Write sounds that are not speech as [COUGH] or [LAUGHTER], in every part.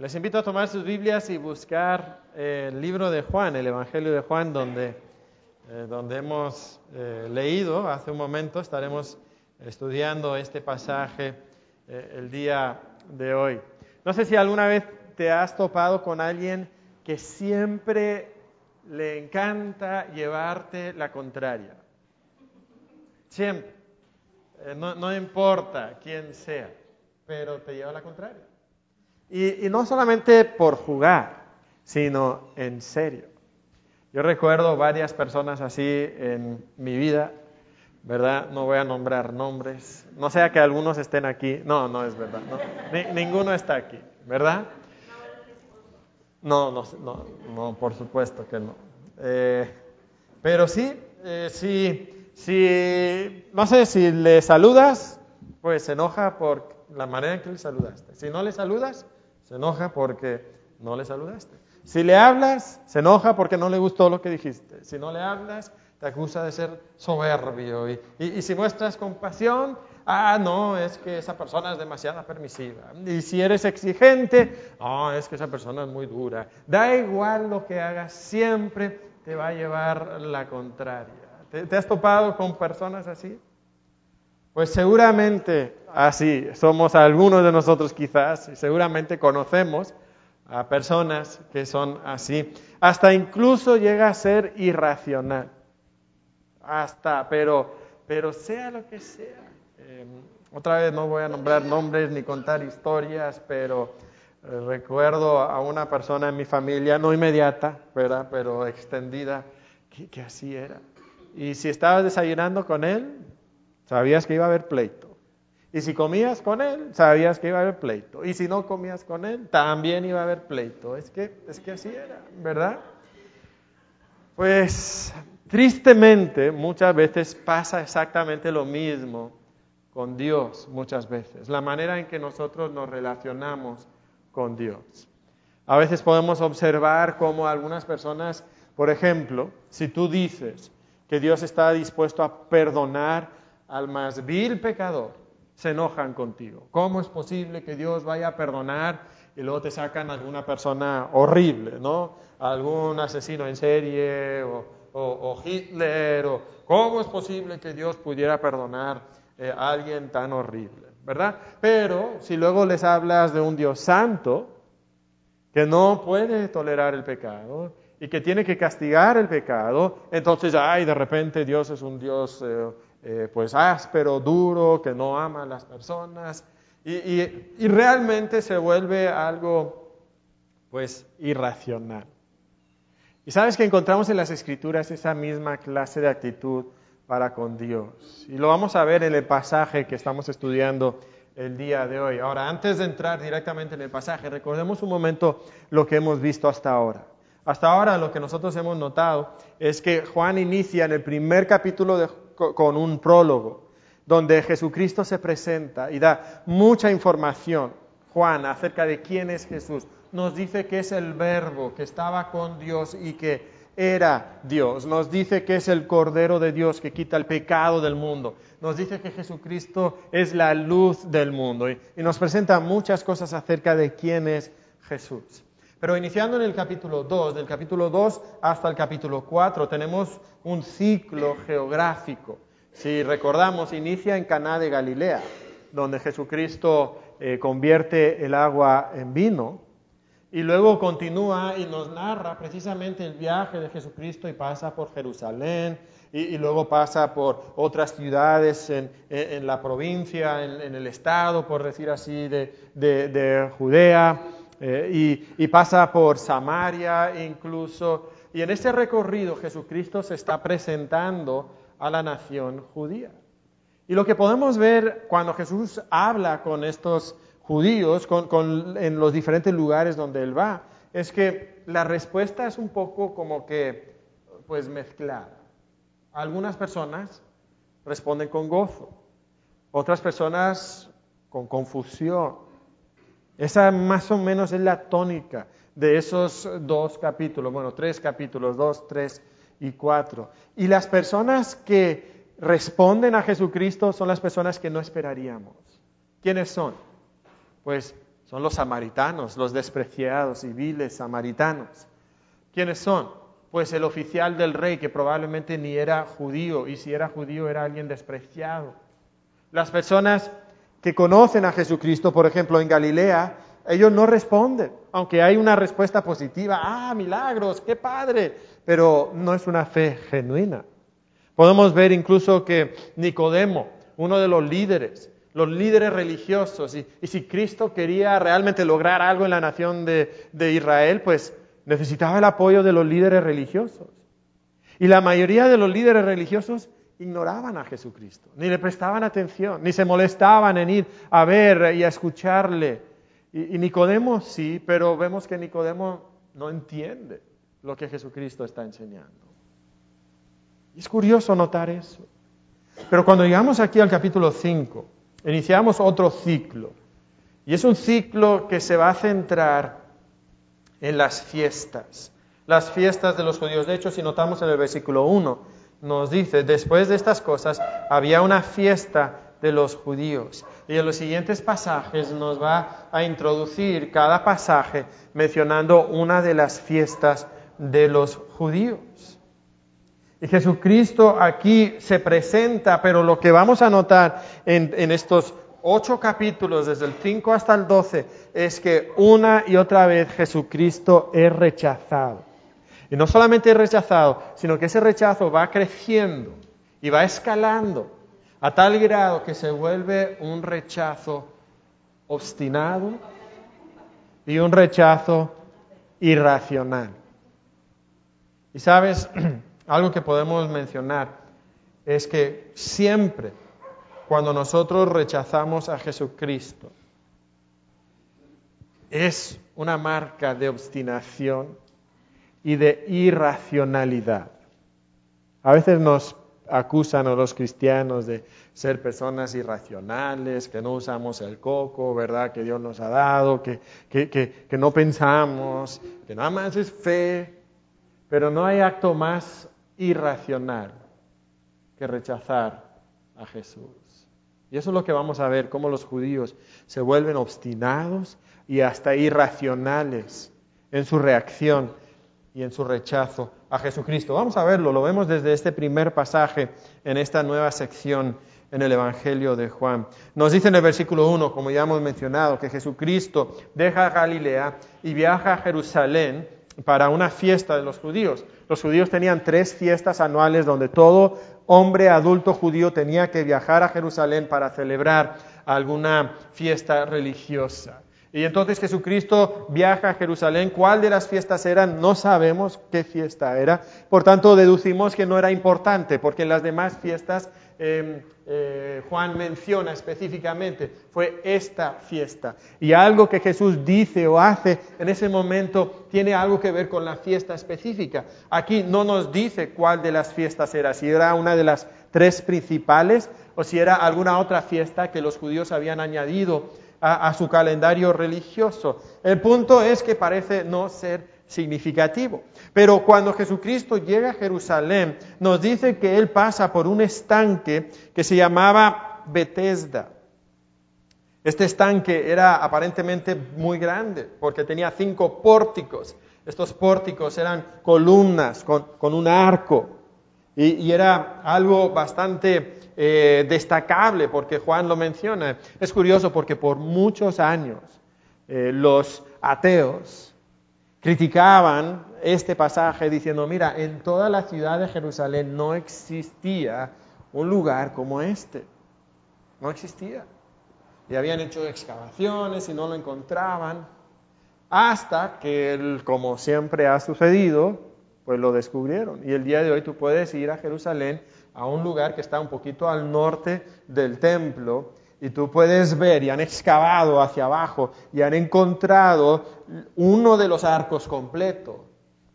Les invito a tomar sus Biblias y buscar el libro de Juan, el Evangelio de Juan, donde, eh, donde hemos eh, leído hace un momento. Estaremos estudiando este pasaje eh, el día de hoy. No sé si alguna vez te has topado con alguien que siempre le encanta llevarte la contraria. Siempre. no, no importa quién sea, pero te lleva la contraria. Y, no solamente por jugar, sino en serio. Yo recuerdo varias personas así en mi vida, ¿verdad? No voy a nombrar nombres. No sea que algunos estén aquí. No, no es verdad. ninguno está aquí, ¿verdad? No, no, no, no por supuesto que no. Eh, pero sí, eh, sí, sí, no sé, si le saludas, pues se enoja por la manera en que le saludaste. Si no le saludas, se enoja porque no le saludaste. Si le hablas, se enoja porque no le gustó lo que dijiste. Si no le hablas, te acusa de ser soberbio. Y, si muestras compasión, ah, no, es que esa persona es demasiado permisiva. Y si eres exigente, ah, es que esa persona es muy dura. Da igual lo que hagas, siempre te va a llevar la contraria. te has topado con personas así? Pues seguramente así somos algunos de nosotros quizás, y seguramente conocemos a personas que son así. Hasta incluso llega a ser irracional. Hasta, pero, pero sea lo que sea. Em, otra vez no voy a nombrar nombres ni contar historias, pero eh, recuerdo a una persona en mi familia, no inmediata, pero extendida, que así era. Y si estabas desayunando con él, sabías que iba a haber pleito. Y si comías con él, sabías que iba a haber pleito. Y si no comías con él, también iba a haber pleito. Es que, es que así era, ¿verdad? Pues tristemente muchas veces pasa exactamente lo mismo con Dios, muchas veces. La manera en que nosotros nos relacionamos con Dios. A veces podemos observar cómo algunas personas, por ejemplo, si tú dices que Dios está dispuesto a perdonar al más vil pecador, se enojan contigo. ¿Cómo es posible que Dios vaya a perdonar y luego te sacan alguna persona horrible, ¿no? Algún asesino en serie o, Hitler, o ¿cómo es posible que Dios pudiera perdonar eh, a alguien tan horrible, ¿verdad? Pero si luego les hablas de un Dios santo, que no puede tolerar el pecado y que tiene que castigar el pecado, entonces, ay, de repente Dios es un Dios... Eh, eh, pues áspero, duro, que no ama a las personas y, realmente se vuelve algo pues irracional. Y sabes que encontramos en las escrituras esa misma clase de actitud para con Dios. Y lo vamos a ver en el pasaje que estamos estudiando el día de hoy. Ahora, antes de entrar directamente en el pasaje, recordemos un momento lo que hemos visto hasta ahora. Hasta ahora lo que nosotros hemos notado es que Juan inicia en el primer capítulo de con un prólogo, donde Jesucristo se presenta y da mucha información, Juan, acerca de quién es Jesús. Nos dice que es el verbo, que estaba con Dios y que era Dios. Nos dice que es el Cordero de Dios que quita el pecado del mundo. Nos dice que Jesucristo es la luz del mundo. Y, nos presenta muchas cosas acerca de quién es Jesús. Pero iniciando en el capítulo 2, del capítulo 2 hasta el capítulo 4, tenemos un ciclo geográfico. Si recordamos, inicia en Caná de Galilea, donde Jesucristo eh, convierte el agua en vino, y luego continúa y nos narra precisamente el viaje de Jesucristo y pasa por Jerusalén, y, luego pasa por otras ciudades en, la provincia, en, el estado, por decir así, de Judea eh, y, pasa por Samaria incluso. Y en ese recorrido Jesucristo se está presentando a la nación judía. Y lo que podemos ver cuando Jesús habla con estos judíos, en los diferentes lugares donde Él va, es que la respuesta es un poco como que, pues mezclada. Algunas personas responden con gozo, otras personas con confusión, esa más o menos es la tónica de esos dos capítulos, bueno, tres capítulos, dos, tres y cuatro. Y las personas que responden a Jesucristo son las personas que no esperaríamos. ¿Quiénes son? Pues Son los samaritanos, los despreciados y viles samaritanos. ¿Quiénes son? Pues el oficial del rey, que probablemente ni era judío, y si era judío era alguien despreciado. Las personas que conocen a Jesucristo, por ejemplo, en Galilea, ellos no responden, aunque hay una respuesta positiva, ah, milagros, qué padre, pero no es una fe genuina. Podemos ver incluso que Nicodemo, uno de los líderes, los líderes religiosos, y, si Cristo quería realmente lograr algo en la nación de, Israel, pues necesitaba el apoyo de los líderes religiosos. Y la mayoría de los líderes religiosos ignoraban a Jesucristo, ni le prestaban atención, ni se molestaban en ir a ver y a escucharle. Y, Nicodemo sí, pero vemos que Nicodemo no entiende lo que Jesucristo está enseñando. Y es curioso notar eso. Pero cuando llegamos aquí al capítulo 5, iniciamos otro ciclo. Y es un ciclo que se va a centrar en las fiestas, las fiestas de los judíos. De hecho, si notamos en el versículo 1, nos dice, después de estas cosas había una fiesta de los judíos. Y en los siguientes pasajes nos va a introducir cada pasaje mencionando una de las fiestas de los judíos. Y Jesucristo aquí se presenta, pero lo que vamos a notar en, estos ocho capítulos, desde el 5 hasta el 12, es que una y otra vez Jesucristo es rechazado. Y no solamente es rechazado, sino que ese rechazo va creciendo y va escalando a tal grado que se vuelve un rechazo obstinado y un rechazo irracional. Y sabes, [CLEARS THROAT] algo que podemos mencionar es que siempre cuando nosotros rechazamos a Jesucristo, es una marca de obstinación y de irracionalidad. A veces nos acusan a los cristianos de ser personas irracionales, que no usamos el coco, ¿verdad? Que Dios nos ha dado, que, que, no pensamos, que nada más es fe, pero no hay acto más irracional que rechazar a Jesús. Y eso es lo que vamos a ver, cómo los judíos se vuelven obstinados y hasta irracionales en su reacción y en su rechazo a Jesucristo. Vamos a verlo, lo vemos desde este primer pasaje en esta nueva sección en el Evangelio de Juan. Nos dice en el versículo 1, como ya hemos mencionado, que Jesucristo deja Galilea y viaja a Jerusalén para una fiesta de los judíos. Los judíos tenían tres fiestas anuales donde todo hombre adulto judío tenía que viajar a Jerusalén para celebrar alguna fiesta religiosa. Y entonces Jesucristo viaja a Jerusalén. ¿Cuál de las fiestas eran? No sabemos qué fiesta era. Por tanto, deducimos que no era importante, porque en las demás fiestas em, eh, Juan menciona específicamente fue esta fiesta. Y algo que Jesús dice o hace en ese momento tiene algo que ver con la fiesta específica. Aquí no nos dice cuál de las fiestas era, si era una de las tres principales o si era alguna otra fiesta que los judíos habían añadido a, su calendario religioso. El punto es que parece no ser significativo. Pero cuando Jesucristo llega a Jerusalén, nos dice que él pasa por un estanque que se llamaba Bethesda. Este estanque era aparentemente muy grande porque tenía cinco pórticos. Estos pórticos eran columnas con, un arco y, era algo bastante eh, destacable porque Juan lo menciona. Es curioso porque por muchos años eh, los ateos criticaban este pasaje diciendo, mira, en toda la ciudad de Jerusalén no existía un lugar como este. No existía. Y habían hecho excavaciones y no lo encontraban. Hasta que, como siempre ha sucedido, pues lo descubrieron. Y el día de hoy tú puedes ir a Jerusalén a un lugar que está un poquito al norte del templo y tú puedes ver y han excavado hacia abajo y han encontrado uno de los arcos completo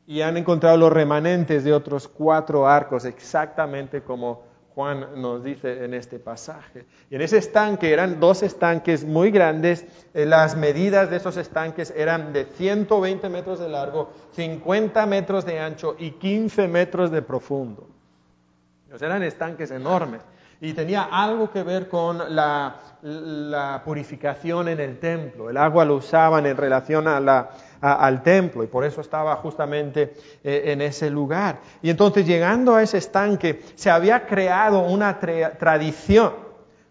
y han encontrado los remanentes de otros cuatro arcos exactamente como Juan nos dice en este pasaje. Y en ese estanque eran dos estanques muy grandes, eh, las medidas de esos estanques eran de 120 metros de largo, 50 metros de ancho y 15 metros de profundo eran estanques enormes. y tenía algo que ver con la, purificación en el templo. El agua lo usaban en relación al templo y por eso estaba justamente eh, en ese lugar. Y entonces llegando a ese estanque se había creado una tradición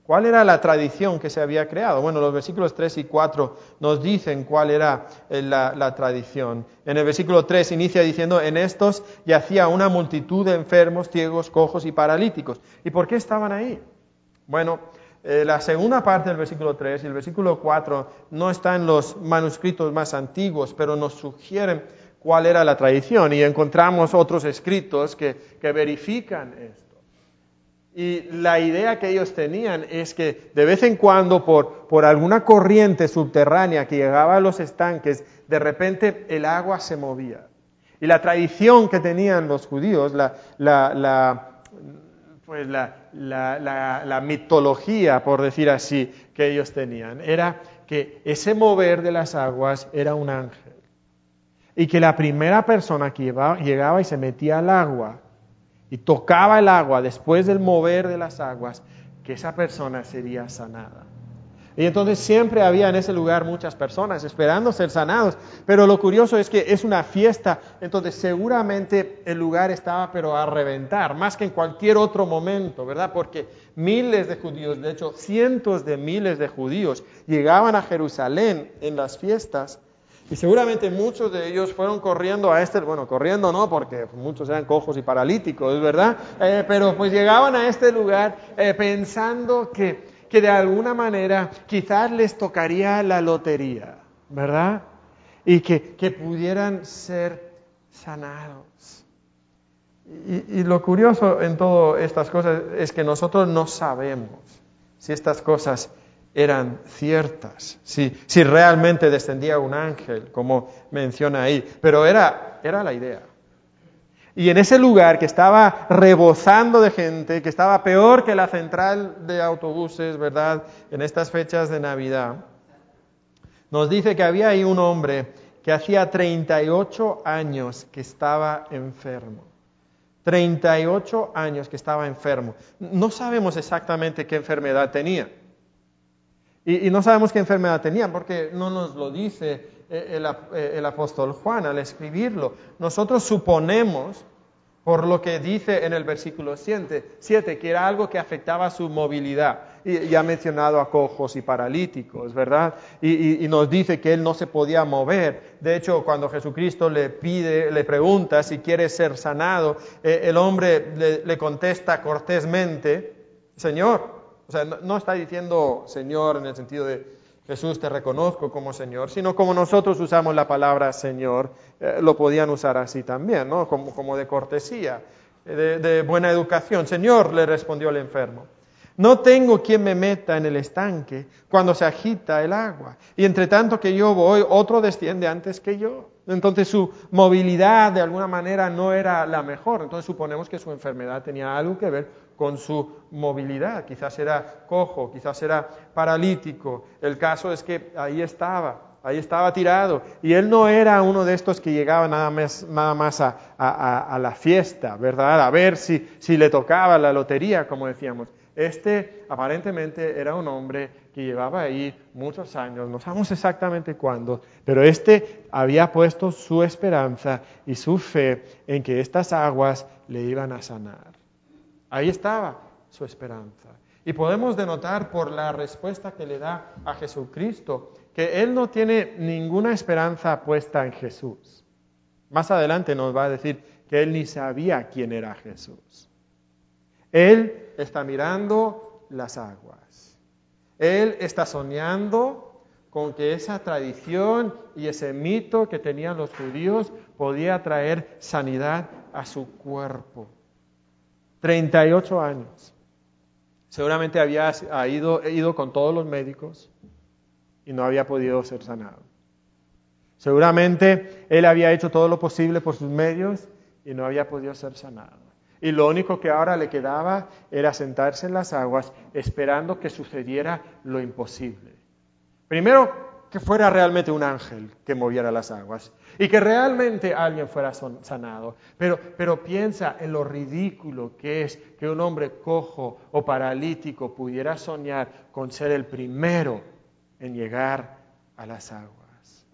¿Cuál era la tradición que se había creado? Bueno, los versículos 3 y 4 nos dicen cuál era eh, la, tradición. En el versículo 3 inicia diciendo, en estos yacía una multitud de enfermos, ciegos, cojos y paralíticos. ¿Y por qué estaban ahí? Bueno, eh, la segunda parte del versículo 3 y el versículo 4 no están en los manuscritos más antiguos, pero nos sugieren cuál era la tradición y encontramos otros escritos que, que verifican esto. Y la idea que ellos tenían es que de vez en cuando, por, por alguna corriente subterránea que llegaba a los estanques, de repente el agua se movía. Y la tradición que tenían los judíos, la, la, pues la, la, mitología, por decir así, que ellos tenían, era que ese mover de las aguas era un ángel. Y que la primera persona que llegaba y se metía al agua y tocaba el agua después del mover de las aguas, que esa persona sería sanada. Y entonces siempre había en ese lugar muchas personas esperando ser sanados. Pero lo curioso es que es una fiesta, entonces seguramente el lugar estaba pero a reventar, más que en cualquier otro momento, ¿verdad? Porque miles de judíos, de hecho cientos de miles de judíos, llegaban a Jerusalén en las fiestas y seguramente muchos de ellos fueron corriendo a este, bueno, corriendo no, porque muchos eran cojos y paralíticos, ¿verdad? Eh, pero pues llegaban a este lugar eh, pensando que, que de alguna manera quizás les tocaría la lotería, ¿verdad? Y que, que pudieran ser sanados. Y, lo curioso en todas estas cosas es que nosotros no sabemos si estas cosas eran ciertas, si, si realmente descendía un ángel, como menciona ahí, pero era, era la idea. Y en ese lugar que estaba rebosando de gente, que estaba peor que la central de autobuses, ¿verdad? En estas fechas de Navidad, nos dice que había ahí un hombre que hacía 38 años que estaba enfermo. 38 años que estaba enfermo. No sabemos exactamente qué enfermedad tenía. Y, no sabemos qué enfermedad tenían porque no nos lo dice eh, eh, el, apóstol Juan al escribirlo. Nosotros suponemos, por lo que dice en el versículo 7, que era algo que afectaba su movilidad. Y ya ha mencionado a cojos y paralíticos, ¿verdad? Y, nos dice que él no se podía mover. De hecho, cuando Jesucristo le pide, le pregunta si quiere ser sanado, eh, el hombre le contesta cortésmente, Señor, o sea, no, está diciendo Señor en el sentido de Jesús te reconozco como Señor, sino como nosotros usamos la palabra Señor, eh, lo podían usar así también, ¿no? Como, de cortesía, de, de buena educación. Señor, le respondió el enfermo. No tengo quien me meta en el estanque cuando se agita el agua. Y entre tanto que yo voy, otro desciende antes que yo. Entonces su movilidad de alguna manera no era la mejor. Entonces suponemos que su enfermedad tenía algo que ver con su movilidad. Quizás era cojo, quizás era paralítico. El caso es que ahí estaba, ahí estaba tirado. Y él no era uno de estos que llegaba nada más, nada más a, la fiesta, ¿verdad? A ver si, si le tocaba la lotería, como decíamos. Este aparentemente era un hombre que llevaba ahí muchos años, no sabemos exactamente cuándo, pero este había puesto su esperanza y su fe en que estas aguas le iban a sanar. Ahí estaba su esperanza. Y podemos denotar por la respuesta que le da a Jesucristo que él no tiene ninguna esperanza puesta en Jesús. Más adelante nos va a decir que él ni sabía quién era Jesús. Él está mirando las aguas. Él está soñando con que esa tradición y ese mito que tenían los judíos podía traer sanidad a su cuerpo. 38 años. Seguramente había ido, con todos los médicos y no había podido ser sanado. Seguramente él había hecho todo lo posible por sus medios y no había podido ser sanado. Y lo único que ahora le quedaba era sentarse en las aguas esperando que sucediera lo imposible. Primero, que fuera realmente un ángel que moviera las aguas y que realmente alguien fuera sanado. Pero, pero piensa en lo ridículo que es que un hombre cojo o paralítico pudiera soñar con ser el primero en llegar a las aguas.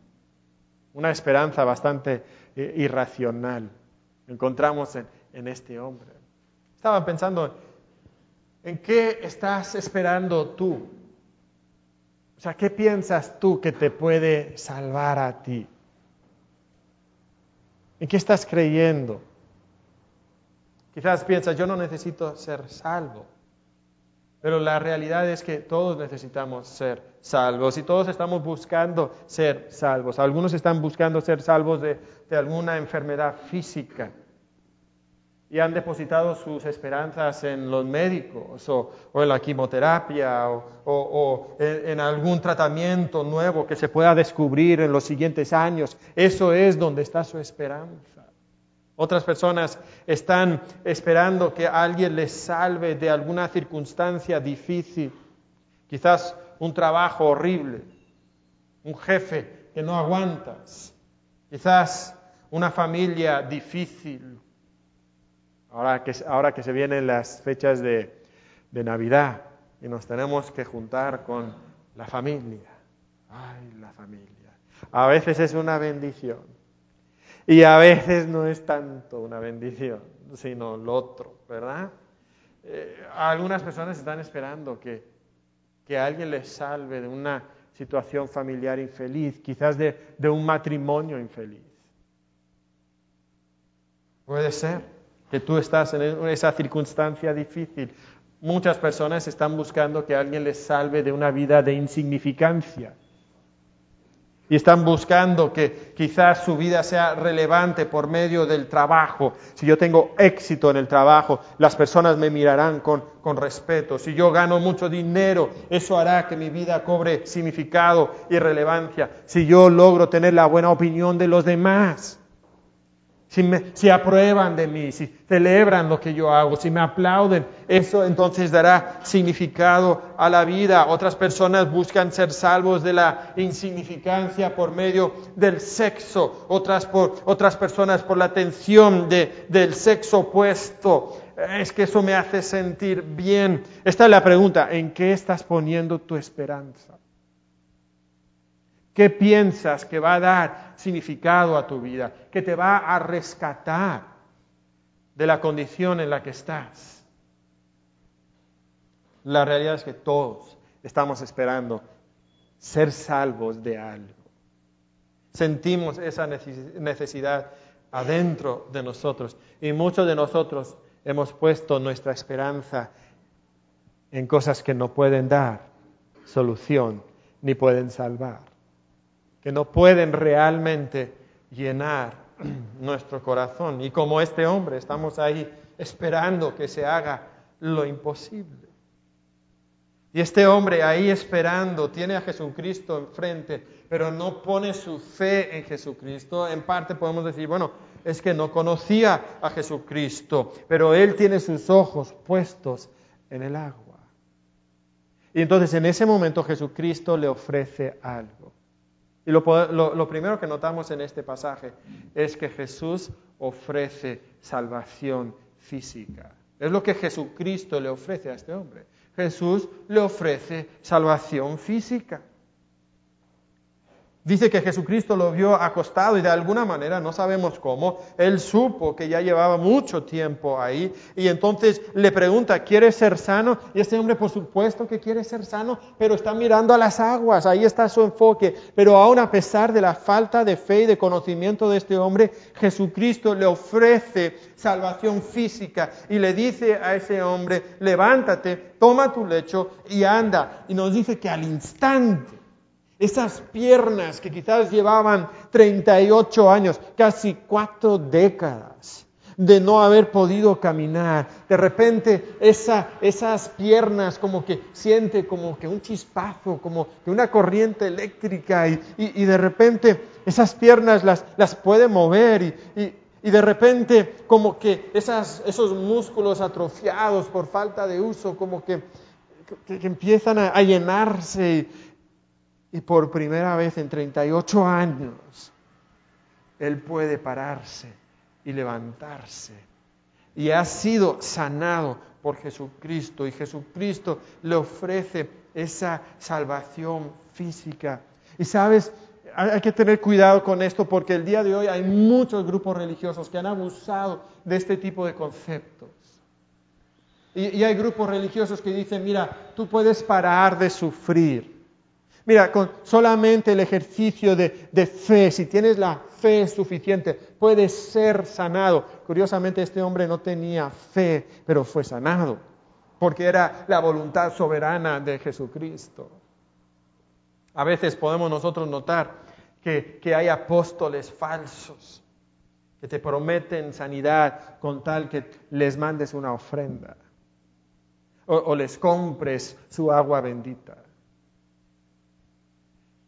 Una esperanza bastante eh, irracional encontramos en, en este hombre. Estaba pensando, ¿en qué estás esperando tú? O sea, ¿qué piensas tú que te puede salvar a ti? ¿En qué estás creyendo? Quizás piensas, yo no necesito ser salvo. Pero la realidad es que todos necesitamos ser salvos y todos estamos buscando ser salvos. Algunos están buscando ser salvos de, de alguna enfermedad física y han depositado sus esperanzas en los médicos o, en la quimioterapia o, en, algún tratamiento nuevo que se pueda descubrir en los siguientes años. Eso es donde está su esperanza. Otras personas están esperando que alguien les salve de alguna circunstancia difícil, quizás un trabajo horrible, un jefe que no aguantas, quizás una familia difícil, ahora que, ahora que se vienen las fechas de, de Navidad y nos tenemos que juntar con la familia. Ay, la familia. A veces es una bendición y a veces no es tanto una bendición, sino lo otro, ¿verdad? Eh, algunas personas están esperando que, que, alguien les salve de una situación familiar infeliz, quizás de, de un matrimonio infeliz. Puede ser que tú estás en esa circunstancia difícil. Muchas personas están buscando que alguien les salve de una vida de insignificancia. Y están buscando que quizás su vida sea relevante por medio del trabajo. Si yo tengo éxito en el trabajo, las personas me mirarán con, con respeto. Si yo gano mucho dinero, eso hará que mi vida cobre significado y relevancia. Si yo logro tener la buena opinión de los demás si, aprueban de mí, si celebran lo que yo hago, si me aplauden, eso entonces dará significado a la vida. Otras personas buscan ser salvos de la insignificancia por medio del sexo, otras, por, otras personas por la atención de, del sexo opuesto. Es que eso me hace sentir bien. Esta es la pregunta, ¿en qué estás poniendo tu esperanza? ¿Qué piensas que va a dar significado a tu vida? ¿Que te va a rescatar de la condición en la que estás? La realidad es que todos estamos esperando ser salvos de algo. Sentimos esa necesidad adentro de nosotros y muchos de nosotros hemos puesto nuestra esperanza en cosas que no pueden dar solución ni pueden salvar que no pueden realmente llenar [CLEARS THROAT] nuestro corazón. Y como este hombre, estamos ahí esperando que se haga lo imposible. Y este hombre ahí esperando, tiene a Jesucristo enfrente, pero no pone su fe en Jesucristo. En parte podemos decir, bueno, es que no conocía a Jesucristo, pero él tiene sus ojos puestos en el agua. Y entonces en ese momento Jesucristo le ofrece algo. Y lo, primero que notamos en este pasaje es que Jesús ofrece salvación física. Es lo que Jesucristo le ofrece a este hombre. Jesús le ofrece salvación física. Dice que Jesucristo lo vio acostado y de alguna manera, no sabemos cómo, él supo que ya llevaba mucho tiempo ahí y entonces le pregunta, ¿quieres ser sano? Y este hombre por supuesto que quiere ser sano, pero está mirando a las aguas, ahí está su enfoque. Pero aún a pesar de la falta de fe y de conocimiento de este hombre, Jesucristo le ofrece salvación física y le dice a ese hombre, levántate, toma tu lecho y anda. Y nos dice que al instante, esas piernas que quizás llevaban 38 años, casi cuatro décadas de no haber podido caminar. De repente esas piernas como que siente como que un chispazo, como que una corriente eléctrica y, de repente esas piernas las, las puede mover y, de repente como que esos músculos atrofiados por falta de uso como que, que, empiezan a llenarse Y por primera vez en 38 años, él puede pararse y levantarse. Y ha sido sanado por Jesucristo y Jesucristo le ofrece esa salvación física. Y sabes, hay que tener cuidado con esto porque el día de hoy hay muchos grupos religiosos que han abusado de este tipo de conceptos. Y, hay grupos religiosos que dicen, mira, tú puedes parar de sufrir. Mira, con solamente el ejercicio de, fe, si tienes la fe suficiente, puedes ser sanado. Curiosamente, este hombre no tenía fe, pero fue sanado, porque era la voluntad soberana de Jesucristo. A veces podemos nosotros notar que, hay apóstoles falsos que te prometen sanidad con tal que les mandes una ofrenda o les compres su agua bendita.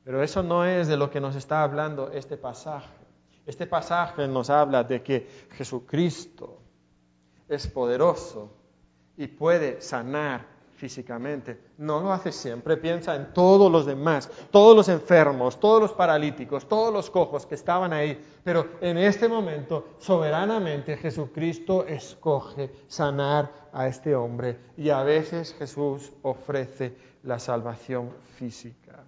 Pero eso no es de lo que nos está hablando este pasaje. Este pasaje nos habla de que Jesucristo es poderoso y puede sanar físicamente. No lo hace siempre, piensa en todos los demás, todos los enfermos, todos los paralíticos, todos los cojos que estaban ahí. Pero en este momento, soberanamente, Jesucristo escoge sanar a este hombre y a veces Jesús ofrece la salvación física.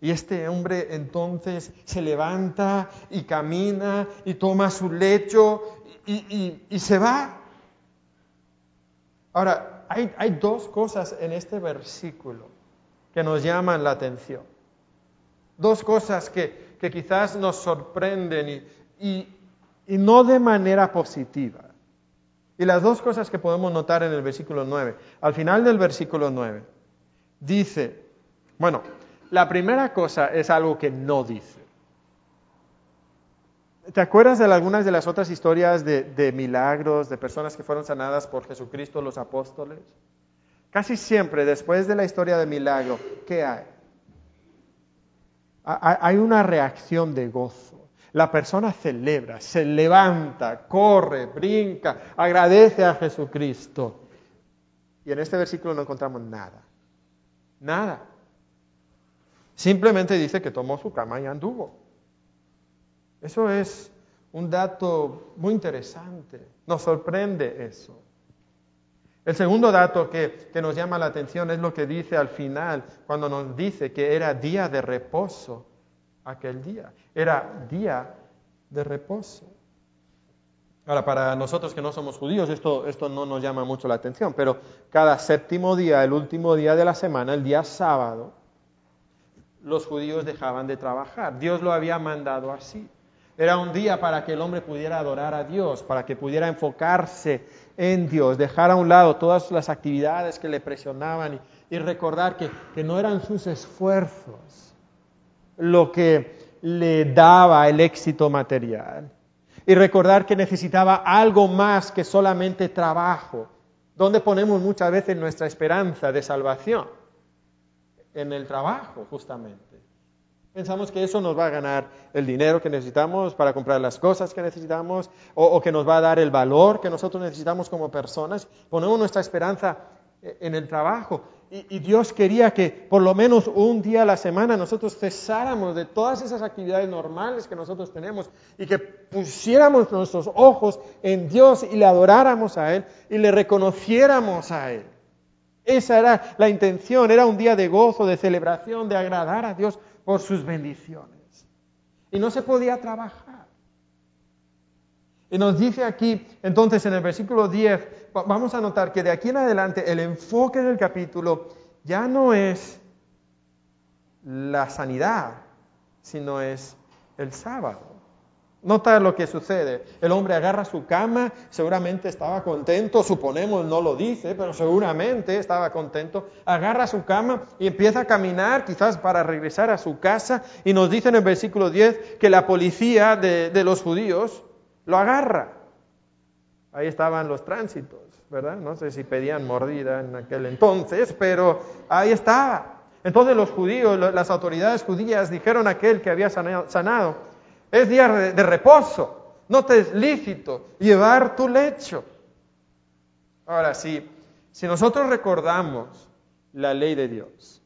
Y este hombre entonces se levanta y camina y toma su lecho y, y se va. Ahora, hay, dos cosas en este versículo que nos llaman la atención. Dos cosas que, quizás nos sorprenden y, no de manera positiva. Y las dos cosas que podemos notar en el versículo 9. Al final del versículo 9 dice, bueno, la primera cosa es algo que no dice. ¿Te acuerdas de algunas de las otras historias de, milagros, de personas que fueron sanadas por Jesucristo, los apóstoles? Casi siempre, después de la historia de milagro, ¿qué hay? Hay una reacción de gozo. La persona celebra, se levanta, corre, brinca, agradece a Jesucristo. Y en este versículo no encontramos nada. Nada. Simplemente dice que tomó su cama y anduvo. Eso es un dato muy interesante. Nos sorprende eso. El segundo dato que, nos llama la atención es lo que dice al final, cuando nos dice que era día de reposo aquel día. Era día de reposo. Ahora, para nosotros que no somos judíos, esto, esto no nos llama mucho la atención, pero cada séptimo día, el último día de la semana, el día sábado, los judíos dejaban de trabajar. Dios lo había mandado así. Era un día para que el hombre pudiera adorar a Dios, para que pudiera enfocarse en Dios, dejar a un lado todas las actividades que le presionaban y, recordar que, que no eran sus esfuerzos lo que le daba el éxito material. Y recordar que necesitaba algo más que solamente trabajo. ¿Dónde ponemos muchas veces nuestra esperanza de salvación? En el trabajo, justamente. Pensamos que eso nos va a ganar el dinero que necesitamos para comprar las cosas que necesitamos o, que nos va a dar el valor que nosotros necesitamos como personas. Ponemos nuestra esperanza eh, en el trabajo. Y, y, Dios quería que por lo menos un día a la semana nosotros cesáramos de todas esas actividades normales que nosotros tenemos y que pusiéramos nuestros ojos en Dios y le adoráramos a Él y le reconociéramos a Él. Esa era la intención, era un día de gozo, de celebración, de agradar a Dios por sus bendiciones. Y no se podía trabajar. Y nos dice aquí, entonces en el versículo 10, vamos a notar que de aquí en adelante el enfoque del capítulo ya no es la sanidad, sino es el sábado. Nota lo que sucede. El hombre agarra su cama, seguramente estaba contento, suponemos no lo dice, pero seguramente estaba contento. Agarra su cama y empieza a caminar, quizás para regresar a su casa. Y nos dice en el versículo 10 que la policía de, de los judíos lo agarra. Ahí estaban los tránsitos, ¿verdad? No sé si pedían mordida en aquel entonces, pero ahí estaba. Entonces los judíos, las autoridades judías dijeron a aquel que había sanado es día de reposo. No te es lícito llevar tu lecho. Ahora sí, si nosotros recordamos la ley de Dios,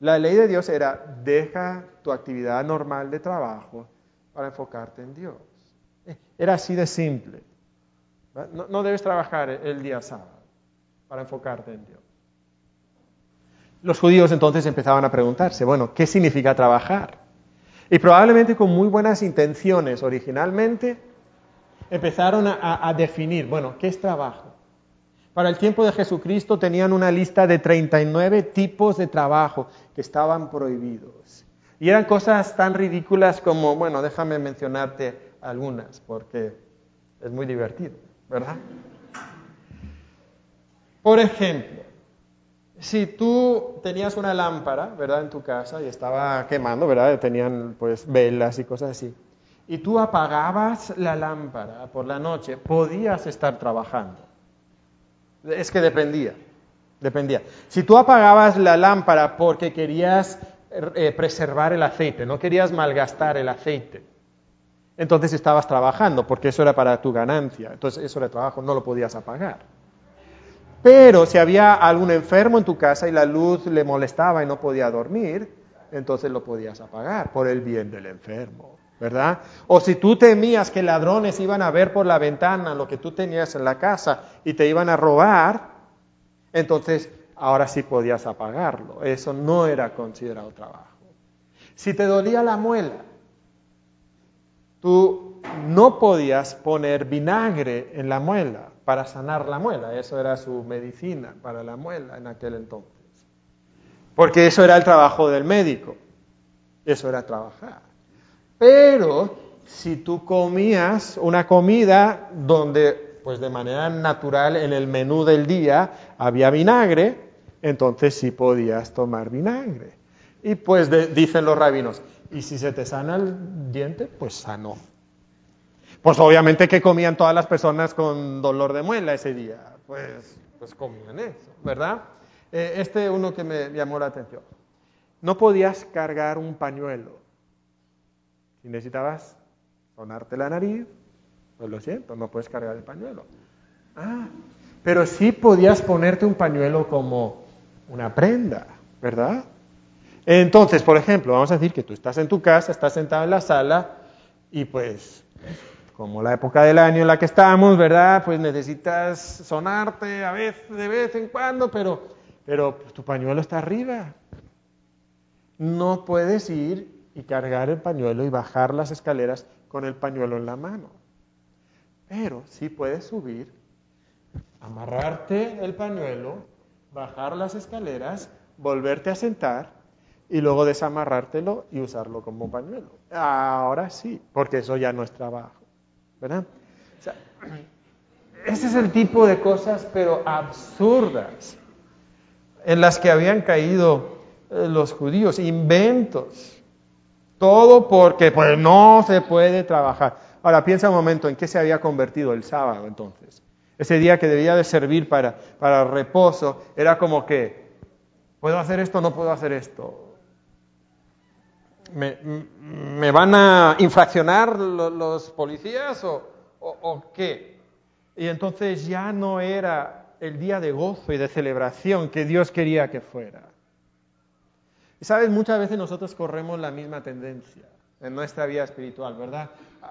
La ley de Dios era, deja tu actividad normal de trabajo para enfocarte en Dios. Era así de simple. No, no debes trabajar el día sábado para enfocarte en Dios. Los judíos entonces empezaban a preguntarse, bueno, ¿qué significa trabajar? Y probablemente con muy buenas intenciones originalmente empezaron a, definir, bueno, ¿qué es trabajo? Para el tiempo de Jesucristo tenían una lista de 39 tipos de trabajo que estaban prohibidos. Y eran cosas tan ridículas como, bueno, déjame mencionarte algunas, porque es muy divertido, ¿verdad? Por ejemplo, si tú tenías una lámpara, ¿verdad?, en tu casa y estaba quemando, ¿verdad?, tenían pues velas y cosas así, y tú apagabas la lámpara por la noche, podías estar trabajando. Es que dependía, dependía. Si tú apagabas la lámpara porque querías eh, preservar el aceite, no querías malgastar el aceite, entonces estabas trabajando porque eso era para tu ganancia, entonces eso era trabajo, no lo podías apagar. Pero si había algún enfermo en tu casa y la luz le molestaba y no podía dormir, entonces lo podías apagar por el bien del enfermo, ¿verdad? O si tú temías que ladrones iban a ver por la ventana lo que tú tenías en la casa y te iban a robar, entonces ahora sí podías apagarlo. Eso no era considerado trabajo. Si te dolía la muela, tú no podías poner vinagre en la muela para sanar la muela. Eso era su medicina para la muela en aquel entonces. Porque eso era el trabajo del médico. Eso era trabajar. Pero si tú comías una comida donde, pues de manera natural, en el menú del día había vinagre, entonces sí podías tomar vinagre. Y pues dicen los rabinos, ¿y si se te sana el diente? Pues sanó. Pues obviamente que comían todas las personas con dolor de muela ese día. Pues, pues comían eso, ¿verdad? Eh, este uno que me llamó la atención. No podías cargar un pañuelo. Si necesitabas sonarte la nariz, pues lo siento, no puedes cargar el pañuelo. Ah, pero sí podías ponerte un pañuelo como una prenda, ¿verdad? Entonces, por ejemplo, vamos a decir que tú estás en tu casa, estás sentado en la sala y pues como la época del año en la que estamos, ¿verdad? Pues necesitas sonarte a vez, de vez en cuando, pero, pero tu pañuelo está arriba. No puedes ir y cargar el pañuelo y bajar las escaleras con el pañuelo en la mano. Pero sí puedes subir, amarrarte el pañuelo, bajar las escaleras, volverte a sentar y luego desamarrártelo y usarlo como pañuelo. Ahora sí, porque eso ya no es trabajo. Ese es el tipo de cosas, pero absurdas, en las que habían caído eh, los judíos, inventos, todo porque pues no se puede trabajar. Ahora piensa un momento en qué se había convertido el sábado entonces. Ese día que debía de servir para, para reposo era como que, ¿puedo hacer esto no puedo hacer esto? ¿Me, van a infraccionar los, policías o, qué? Y entonces ya no era el día de gozo y de celebración que Dios quería que fuera. Y sabes, muchas veces nosotros corremos la misma tendencia en nuestra vida espiritual, ¿verdad?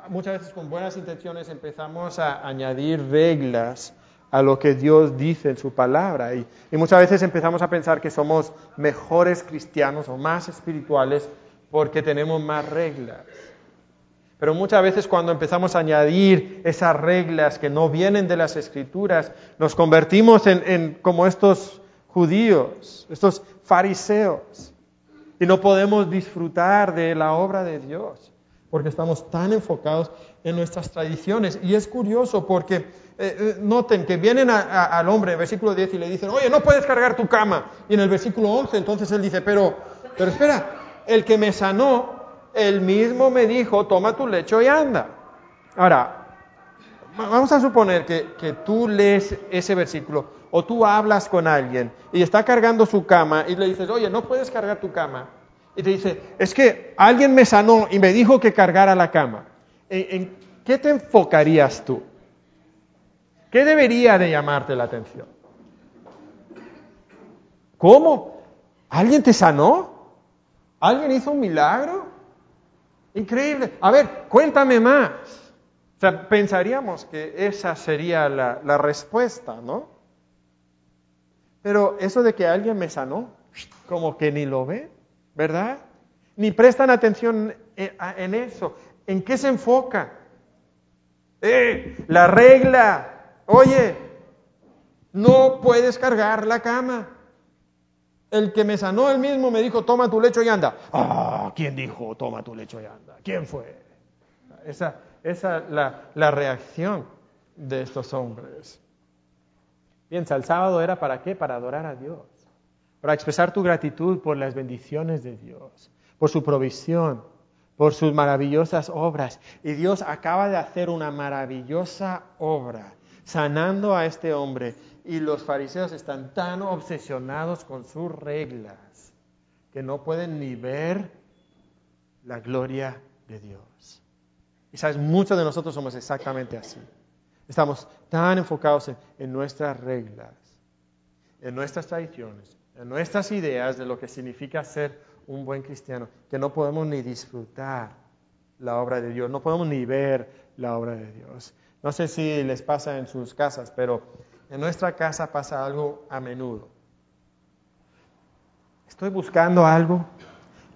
Muchas veces con buenas intenciones empezamos a añadir reglas a lo que Dios dice en su palabra y, y muchas veces empezamos a pensar que somos mejores cristianos o más espirituales porque tenemos más reglas. Pero muchas veces cuando empezamos a añadir esas reglas que no vienen de las escrituras, nos convertimos en, como estos judíos, estos fariseos, y no podemos disfrutar de la obra de Dios, porque estamos tan enfocados en nuestras tradiciones. Y es curioso porque eh, eh, noten que vienen al hombre en versículo 10 y le dicen, oye, no puedes cargar tu cama. Y en el versículo 11 entonces él dice, pero, pero espera, el que me sanó, él mismo me dijo, toma tu lecho y anda. Ahora, vamos a suponer que, que, tú lees ese versículo o tú hablas con alguien y está cargando su cama y le dices, oye, no puedes cargar tu cama. Y te dice, es que alguien me sanó y me dijo que cargara la cama. ¿En, qué te enfocarías tú? ¿Qué debería de llamarte la atención? ¿Cómo? ¿Alguien te sanó? ¿Alguien hizo un milagro? Increíble. A ver, cuéntame más. O sea, pensaríamos que esa sería la, respuesta, ¿no? Pero eso de que alguien me sanó, como que ni lo ve, ¿verdad? Ni prestan atención en eso. ¿En qué se enfoca? ¡Eh! La regla. Oye, no puedes cargar la cama. El que me sanó él mismo me dijo, toma tu lecho y anda. Ah, ¿quién dijo, toma tu lecho y anda? ¿Quién fue? Esa es la, la reacción de estos hombres. Piensa, el sábado era para qué? Para adorar a Dios, para expresar tu gratitud por las bendiciones de Dios, por su provisión, por sus maravillosas obras. Y Dios acaba de hacer una maravillosa obra, sanando a este hombre y los fariseos están tan obsesionados con sus reglas que no pueden ni ver la gloria de Dios. Y sabes, muchos de nosotros somos exactamente así. Estamos tan enfocados en, nuestras reglas, en nuestras tradiciones, en nuestras ideas de lo que significa ser un buen cristiano, que no podemos ni disfrutar la obra de Dios, no podemos ni ver la obra de Dios. No sé si les pasa en sus casas, pero en nuestra casa pasa algo a menudo. Estoy buscando algo,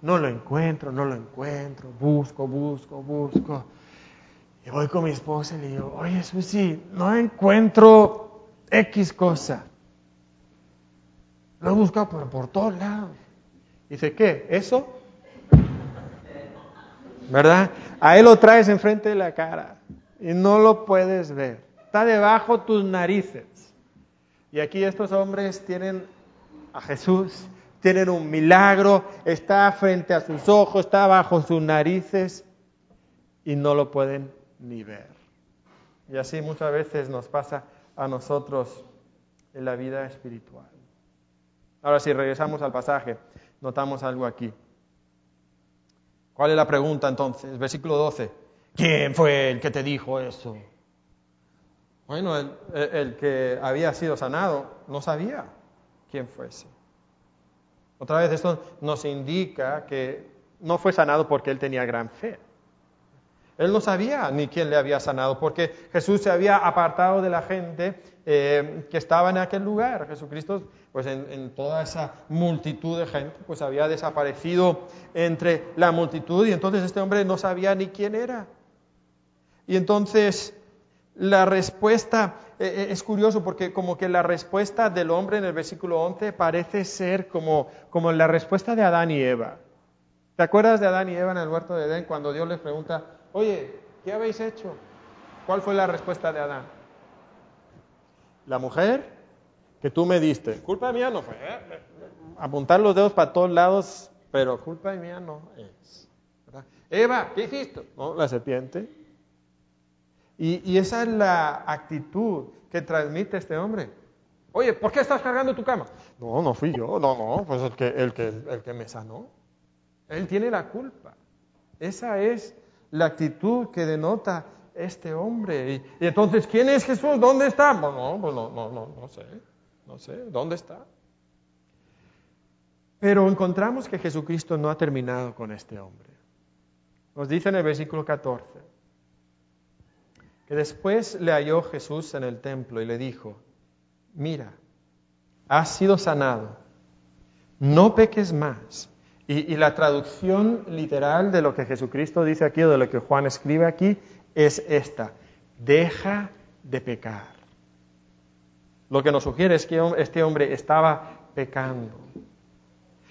no lo encuentro, no lo encuentro, busco, busco, busco. Y voy con mi esposa y le digo, oye Susi, no encuentro X cosa. Lo he buscado por, por todos lados. Dice, ¿qué? ¿Eso? ¿Verdad? A él lo traes enfrente de la cara y no lo puedes ver. Está debajo tus narices. Y aquí estos hombres tienen a Jesús, tienen un milagro, está frente a sus ojos, está bajo sus narices y no lo pueden ni ver. Y así muchas veces nos pasa a nosotros en la vida espiritual. Ahora si regresamos al pasaje, notamos algo aquí. ¿Cuál es la pregunta entonces? Versículo 12. ¿Quién fue el que te dijo eso? Bueno, el, que había sido sanado no sabía quién fuese. Otra vez esto nos indica que no fue sanado porque él tenía gran fe. Él no sabía ni quién le había sanado, porque Jesús se había apartado de la gente eh, que estaba en aquel lugar. Jesucristo, pues en, en, toda esa multitud de gente, pues había desaparecido entre la multitud y entonces este hombre no sabía ni quién era. Y entonces la respuesta, eh, eh, es curioso porque como que la respuesta del hombre en el versículo 11 parece ser como, como la respuesta de Adán y Eva. ¿Te acuerdas de Adán y Eva en el huerto de Edén cuando Dios les pregunta, oye, ¿qué habéis hecho? ¿Cuál fue la respuesta de Adán? La mujer que tú me diste. Culpa mía no fue. ¿eh? Apuntar los dedos para todos lados, pero culpa mía no es. Eva, ¿qué hiciste? No, la serpiente. Y, esa es la actitud que transmite este hombre. Oye, ¿por qué estás cargando tu cama? No, no fui yo, no, no, pues el que, el que, el que me sanó. Él tiene la culpa. Esa es la actitud que denota este hombre. Y, entonces, ¿quién es Jesús? ¿Dónde está? no, pues no, no, no, no sé, no sé, ¿dónde está? Pero encontramos que Jesucristo no ha terminado con este hombre. Nos dice en el versículo 14 que después le halló Jesús en el templo y le dijo, mira, has sido sanado, no peques más. Y, la traducción literal de lo que Jesucristo dice aquí o de lo que Juan escribe aquí es esta, deja de pecar. Lo que nos sugiere es que este hombre estaba pecando.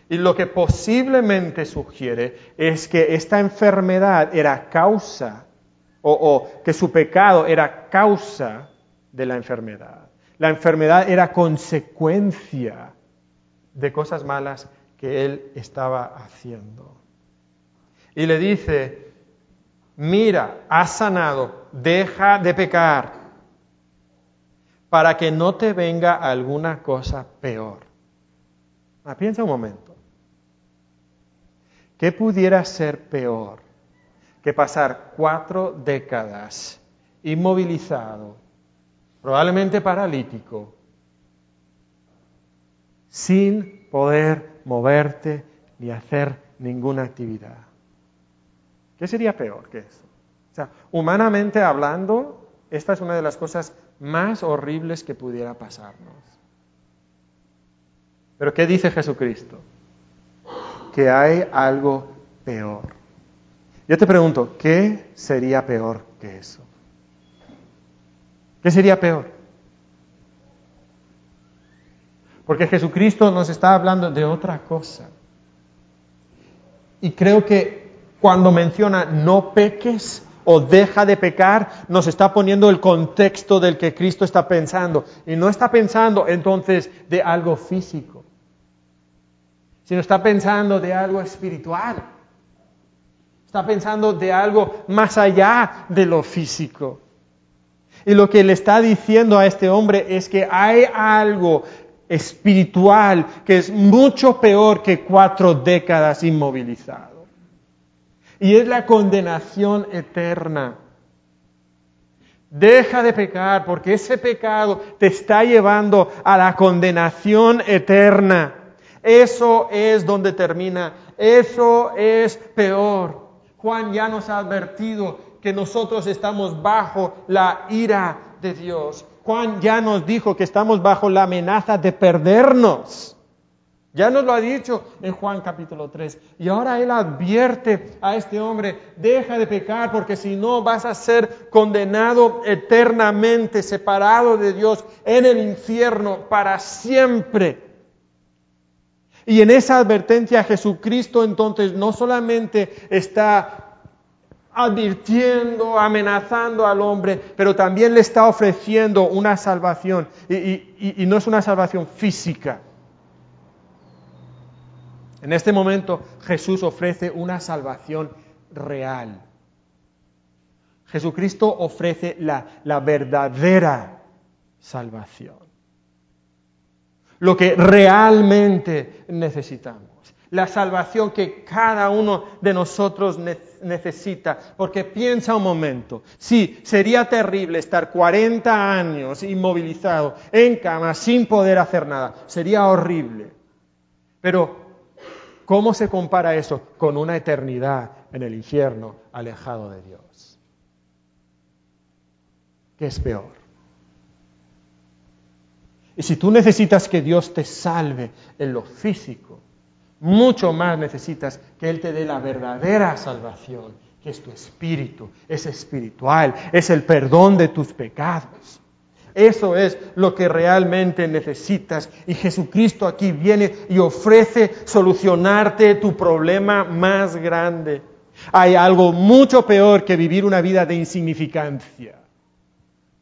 Y lo que posiblemente sugiere es que esta enfermedad era causa o, que su pecado era causa de la enfermedad. La enfermedad era consecuencia de cosas malas que él estaba haciendo. Y le dice, mira, has sanado, deja de pecar, para que no te venga alguna cosa peor. Ah, piensa un momento. ¿Qué pudiera ser peor que pasar cuatro décadas inmovilizado, probablemente paralítico, sin poder moverte ni hacer ninguna actividad. ¿Qué sería peor que eso? O sea, humanamente hablando, esta es una de las cosas más horribles que pudiera pasarnos. Pero ¿qué dice Jesucristo? Que hay algo peor. Yo te pregunto, ¿qué sería peor que eso? ¿Qué sería peor? Porque Jesucristo nos está hablando de otra cosa. Y creo que cuando menciona no peques o deja de pecar, nos está poniendo el contexto del que Cristo está pensando. Y no está pensando entonces de algo físico, sino está pensando de algo espiritual. Está pensando de algo más allá de lo físico. Y lo que le está diciendo a este hombre es que hay algo espiritual que es mucho peor que cuatro décadas inmovilizado. Y es la condenación eterna. Deja de pecar porque ese pecado te está llevando a la condenación eterna. Eso es donde termina. Eso es peor. Juan ya nos ha advertido que nosotros estamos bajo la ira de Dios. Juan ya nos dijo que estamos bajo la amenaza de perdernos. Ya nos lo ha dicho en Juan capítulo 3. Y ahora él advierte a este hombre, deja de pecar porque si no vas a ser condenado eternamente, separado de Dios en el infierno para siempre. Y en esa advertencia Jesucristo entonces no solamente está advirtiendo, amenazando al hombre, pero también le está ofreciendo una salvación. Y, no es una salvación física. En este momento Jesús ofrece una salvación real. Jesucristo ofrece la, la verdadera salvación. Lo que realmente necesitamos la salvación que cada uno de nosotros necesita. Porque piensa un momento, sí, sería terrible estar 40 años inmovilizado en cama sin poder hacer nada. Sería horrible. Pero, ¿cómo se compara eso con una eternidad en el infierno alejado de Dios? ¿Qué es peor? Y si tú necesitas que Dios te salve en lo físico, mucho más necesitas que Él te dé la verdadera salvación, que es tu espíritu, es espiritual, es el perdón de tus pecados. Eso es lo que realmente necesitas. Y Jesucristo aquí viene y ofrece solucionarte tu problema más grande. Hay algo mucho peor que vivir una vida de insignificancia.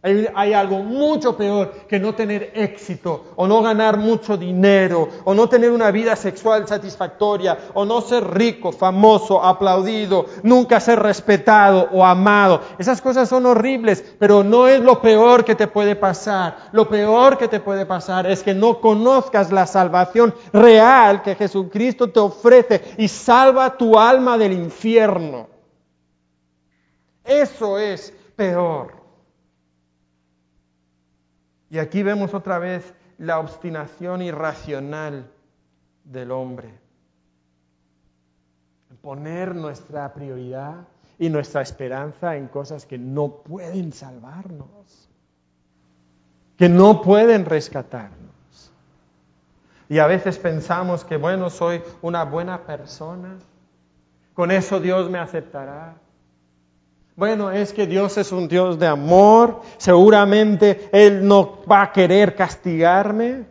Hay, algo mucho peor que no tener éxito o no ganar mucho dinero o no tener una vida sexual satisfactoria o no ser rico, famoso, aplaudido, nunca ser respetado o amado. Esas cosas son horribles, pero no es lo peor que te puede pasar. Lo peor que te puede pasar es que no conozcas la salvación real que Jesucristo te ofrece y salva tu alma del infierno. Eso es peor. Y aquí vemos otra vez la obstinación irracional del hombre. Poner nuestra prioridad y nuestra esperanza en cosas que no pueden salvarnos, que no pueden rescatarnos. Y a veces pensamos que, bueno, soy una buena persona, con eso Dios me aceptará. Bueno, es que Dios es un Dios de amor, seguramente Él no va a querer castigarme,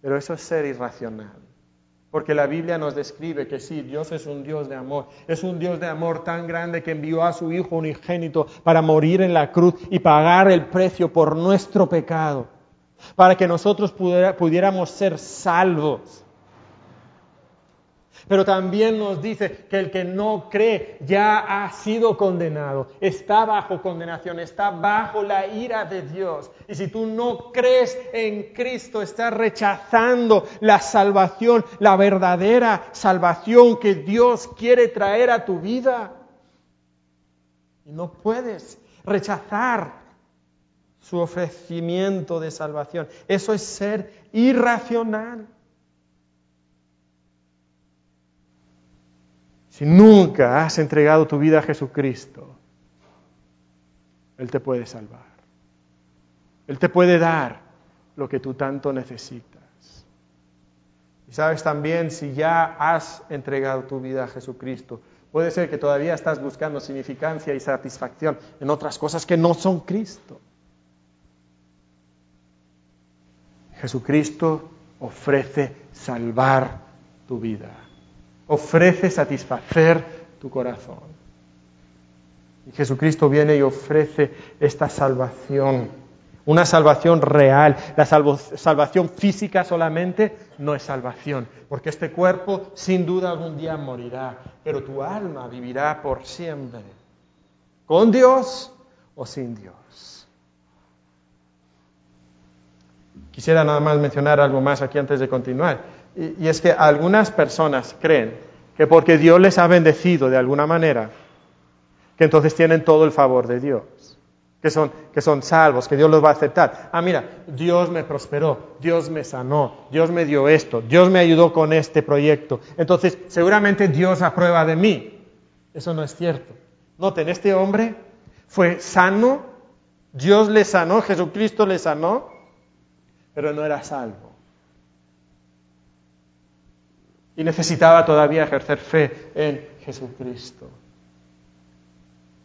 pero eso es ser irracional. Porque la Biblia nos describe que sí, Dios es un Dios de amor. Es un Dios de amor tan grande que envió a su Hijo unigénito para morir en la cruz y pagar el precio por nuestro pecado. Para que nosotros pudiéramos ser salvos. Pero también nos dice que el que no cree ya ha sido condenado, está bajo condenación, está bajo la ira de Dios. Y si tú no crees en Cristo, estás rechazando la salvación, la verdadera salvación que Dios quiere traer a tu vida. Y no puedes rechazar su ofrecimiento de salvación. Eso es ser irracional. Si nunca has entregado tu vida a Jesucristo, Él te puede salvar. Él te puede dar lo que tú tanto necesitas. Y sabes también, si ya has entregado tu vida a Jesucristo, puede ser que todavía estás buscando significancia y satisfacción en otras cosas que no son Cristo. Jesucristo ofrece salvar tu vida, ofrece satisfacer tu corazón. Y Jesucristo viene y ofrece esta salvación, una salvación real. La salvación física solamente no es salvación, porque este cuerpo sin duda algún día morirá, pero tu alma vivirá por siempre, con Dios o sin Dios. Quisiera nada más mencionar algo más aquí antes de continuar. Y, es que algunas personas creen que porque Dios les ha bendecido de alguna manera, que entonces tienen todo el favor de Dios, que son, que son salvos, que Dios los va a aceptar. Ah, mira, Dios me prosperó, Dios me sanó, Dios me dio esto, Dios me ayudó con este proyecto. Entonces, seguramente Dios aprueba de mí. Eso no es cierto. Noten, este hombre fue sano, Dios le sanó, Jesucristo le sanó, pero no era salvo. Y necesitaba todavía ejercer fe en Jesucristo.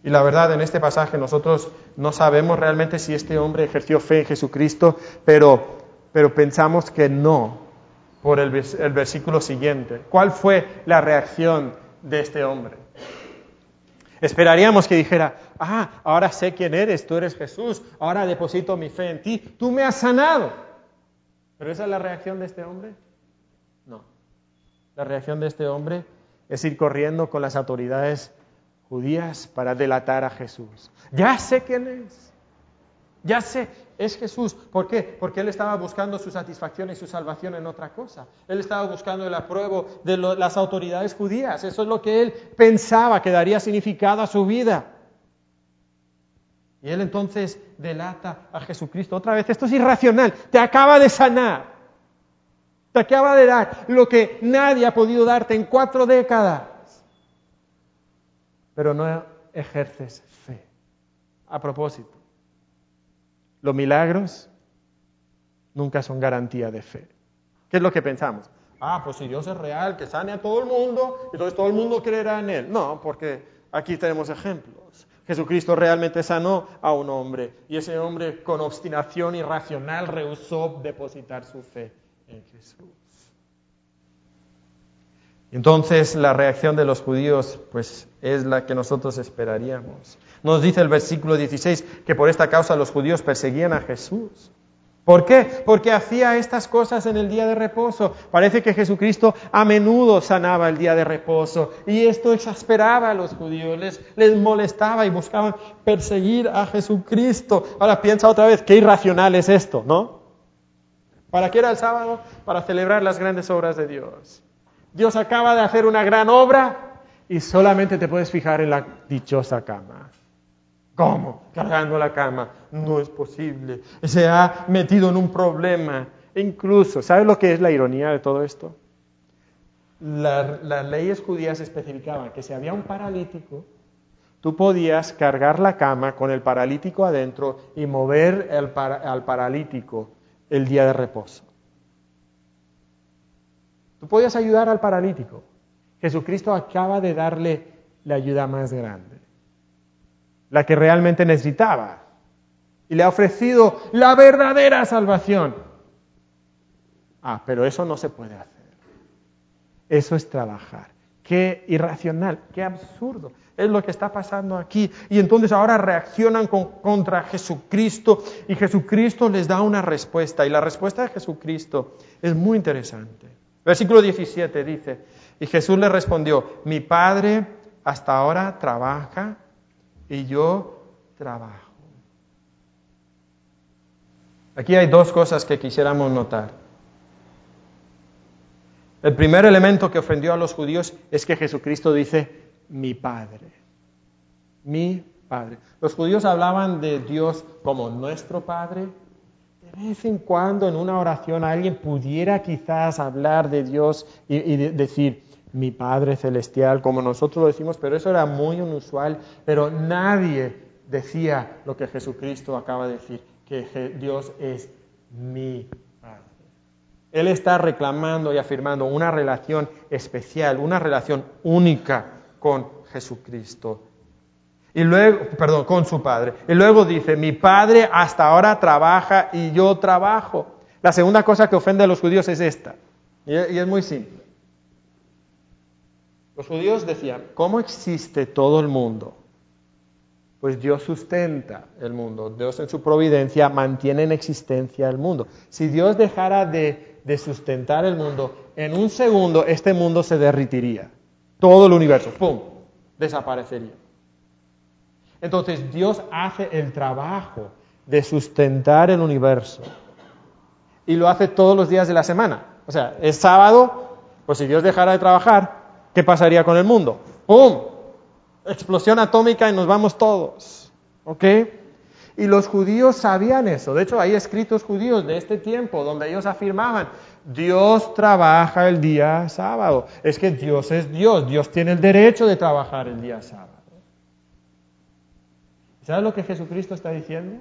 Y la verdad, en este pasaje nosotros no sabemos realmente si este hombre ejerció fe en Jesucristo, pero, pero pensamos que no, por el, el versículo siguiente. ¿Cuál fue la reacción de este hombre? Esperaríamos que dijera, ah, ahora sé quién eres, tú eres Jesús, ahora deposito mi fe en ti, tú me has sanado. ¿Pero esa es la reacción de este hombre? La reacción de este hombre es ir corriendo con las autoridades judías para delatar a Jesús. Ya sé quién es. Ya sé, es Jesús. ¿Por qué? Porque él estaba buscando su satisfacción y su salvación en otra cosa. Él estaba buscando el apruebo de las autoridades judías. Eso es lo que él pensaba que daría significado a su vida. Y él entonces delata a Jesucristo. Otra vez, esto es irracional. Te acaba de sanar. Te acaba de dar lo que nadie ha podido darte en cuatro décadas. Pero no ejerces fe. A propósito, los milagros nunca son garantía de fe. ¿Qué es lo que pensamos? Ah, pues si Dios es real, que sane a todo el mundo, entonces todo el mundo creerá en Él. No, porque aquí tenemos ejemplos. Jesucristo realmente sanó a un hombre y ese hombre con obstinación irracional rehusó depositar su fe en Jesús. Entonces la reacción de los judíos pues es la que nosotros esperaríamos. Nos dice el versículo 16 que por esta causa los judíos perseguían a Jesús. ¿Por qué? Porque hacía estas cosas en el día de reposo. Parece que Jesucristo a menudo sanaba el día de reposo y esto exasperaba a los judíos, les, les molestaba y buscaban perseguir a Jesucristo. Ahora piensa otra vez, qué irracional es esto, ¿no? ¿Para qué era el sábado? Para celebrar las grandes obras de Dios. Dios acaba de hacer una gran obra y solamente te puedes fijar en la dichosa cama. ¿Cómo? Cargando la cama. No es posible. Se ha metido en un problema. E incluso, ¿sabes lo que es la ironía de todo esto? las leyes judías especificaban que si había un paralítico, tú podías cargar la cama con el paralítico adentro y mover al paralítico el día de reposo. Tú podías ayudar al paralítico. Jesucristo acaba de darle la ayuda más grande la que realmente necesitaba. Y le ha ofrecido la verdadera salvación. Ah, pero eso no se puede hacer. Eso es trabajar. Qué irracional, qué absurdo. Es lo que está pasando aquí. Y entonces ahora reaccionan contra Jesucristo y Jesucristo les da una respuesta. Y la respuesta de Jesucristo es muy interesante. Versículo 17 dice, y Jesús le respondió, mi Padre hasta ahora trabaja y yo trabajo. Aquí hay dos cosas que quisiéramos notar. El primer elemento que ofendió a los judíos es que Jesucristo dice, mi Padre, mi Padre. Los judíos hablaban de Dios como nuestro Padre, de vez en cuando en una oración alguien pudiera quizás hablar de Dios y, decir, mi Padre Celestial, como nosotros lo decimos, pero eso era muy inusual, pero nadie decía lo que Jesucristo acaba de decir, que Dios es mi. Él está reclamando y afirmando una relación especial, una relación única con Jesucristo. Y luego, perdón, con su padre. Y luego dice, mi padre hasta ahora trabaja y yo trabajo. La segunda cosa que ofende a los judíos es esta. Y es muy simple. Los judíos decían, ¿cómo existe todo el mundo? Pues Dios sustenta el mundo. Dios en su providencia mantiene en existencia el mundo. Si Dios dejara de, de sustentar el mundo, en un segundo este mundo se derritiría. Todo el universo, ¡pum!, desaparecería. Entonces Dios hace el trabajo de sustentar el universo y lo hace todos los días de la semana. O sea, es sábado, pues si Dios dejara de trabajar, ¿qué pasaría con el mundo? ¡Pum! Explosión atómica y nos vamos todos. ¿Ok? Y los judíos sabían eso. De hecho, hay escritos judíos de este tiempo donde ellos afirmaban, Dios trabaja el día sábado. Es que Dios es Dios. Dios tiene el derecho de trabajar el día sábado. ¿Sabes lo que Jesucristo está diciendo?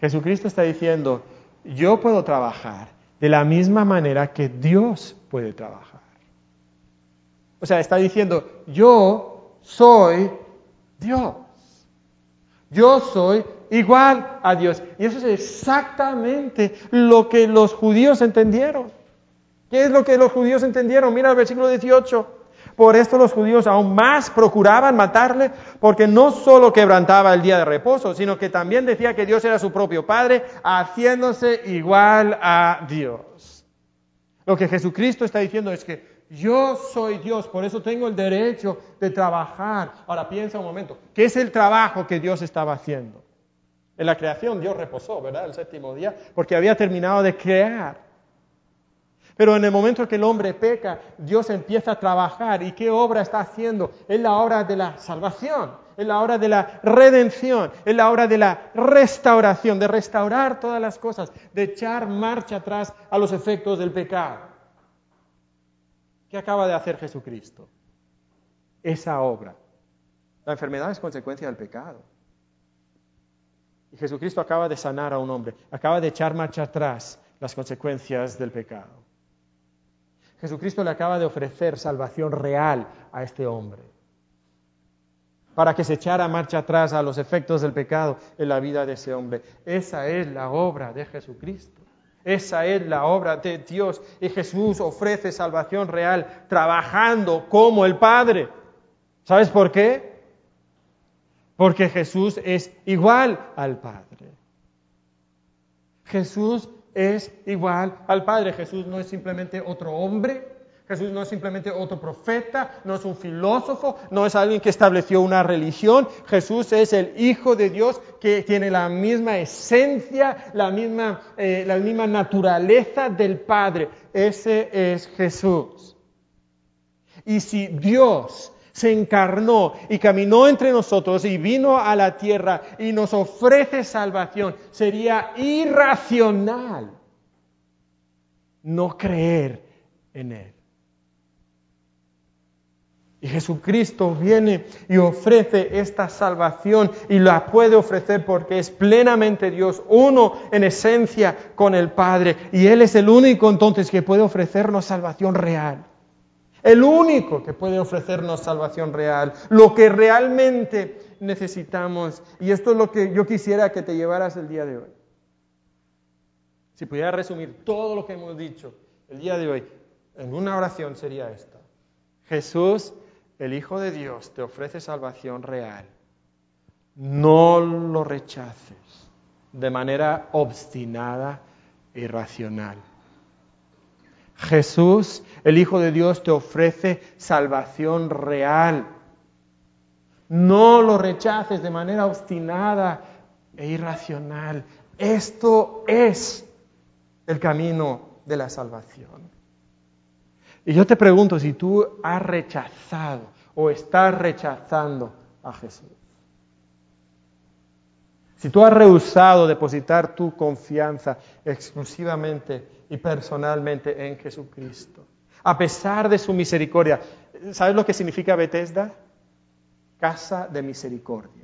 Jesucristo está diciendo, yo puedo trabajar de la misma manera que Dios puede trabajar. O sea, está diciendo, yo soy Dios. Yo soy igual a Dios. Y eso es exactamente lo que los judíos entendieron. ¿Qué es lo que los judíos entendieron? Mira el versículo 18. Por esto los judíos aún más procuraban matarle, porque no solo quebrantaba el día de reposo, sino que también decía que Dios era su propio Padre, haciéndose igual a Dios. Lo que Jesucristo está diciendo es que yo soy Dios, por eso tengo el derecho de trabajar. Ahora piensa un momento, ¿qué es el trabajo que Dios estaba haciendo? En la creación Dios reposó, ¿verdad? El séptimo día, porque había terminado de crear. Pero en el momento que el hombre peca, Dios empieza a trabajar. ¿Y qué obra está haciendo? Es la obra de la salvación, es la obra de la redención, es la obra de la restauración, de restaurar todas las cosas, de echar marcha atrás a los efectos del pecado. ¿Qué acaba de hacer Jesucristo? Esa obra. La enfermedad es consecuencia del pecado. Y Jesucristo acaba de sanar a un hombre, acaba de echar marcha atrás las consecuencias del pecado. Jesucristo le acaba de ofrecer salvación real a este hombre, para que se echara marcha atrás a los efectos del pecado en la vida de ese hombre. Esa es la obra de Jesucristo. Esa es la obra de Dios. Y Jesús ofrece salvación real trabajando como el Padre. ¿Sabes por qué? Porque Jesús es igual al Padre. Jesús es igual al Padre. Jesús no es simplemente otro hombre, Jesús no es simplemente otro profeta, no es un filósofo, no es alguien que estableció una religión. Jesús es el Hijo de Dios que tiene la misma esencia, la misma, eh, la misma naturaleza del Padre. Ese es Jesús. Y si Dios se encarnó y caminó entre nosotros y vino a la tierra y nos ofrece salvación, sería irracional no creer en Él. Y Jesucristo viene y ofrece esta salvación y la puede ofrecer porque es plenamente Dios, uno en esencia con el Padre. Y Él es el único entonces que puede ofrecernos salvación real. El único que puede ofrecernos salvación real, lo que realmente necesitamos. Y esto es lo que yo quisiera que te llevaras el día de hoy. Si pudiera resumir todo lo que hemos dicho el día de hoy en una oración sería esta. Jesús, el Hijo de Dios, te ofrece salvación real. No lo rechaces de manera obstinada e irracional. Jesús, el Hijo de Dios, te ofrece salvación real. No lo rechaces de manera obstinada e irracional. Esto es el camino de la salvación. Y yo te pregunto si tú has rechazado o estás rechazando a Jesús. si tú has rehusado depositar tu confianza exclusivamente y personalmente en Jesucristo, a pesar de su misericordia, ¿sabes lo que significa Bethesda? Casa de misericordia.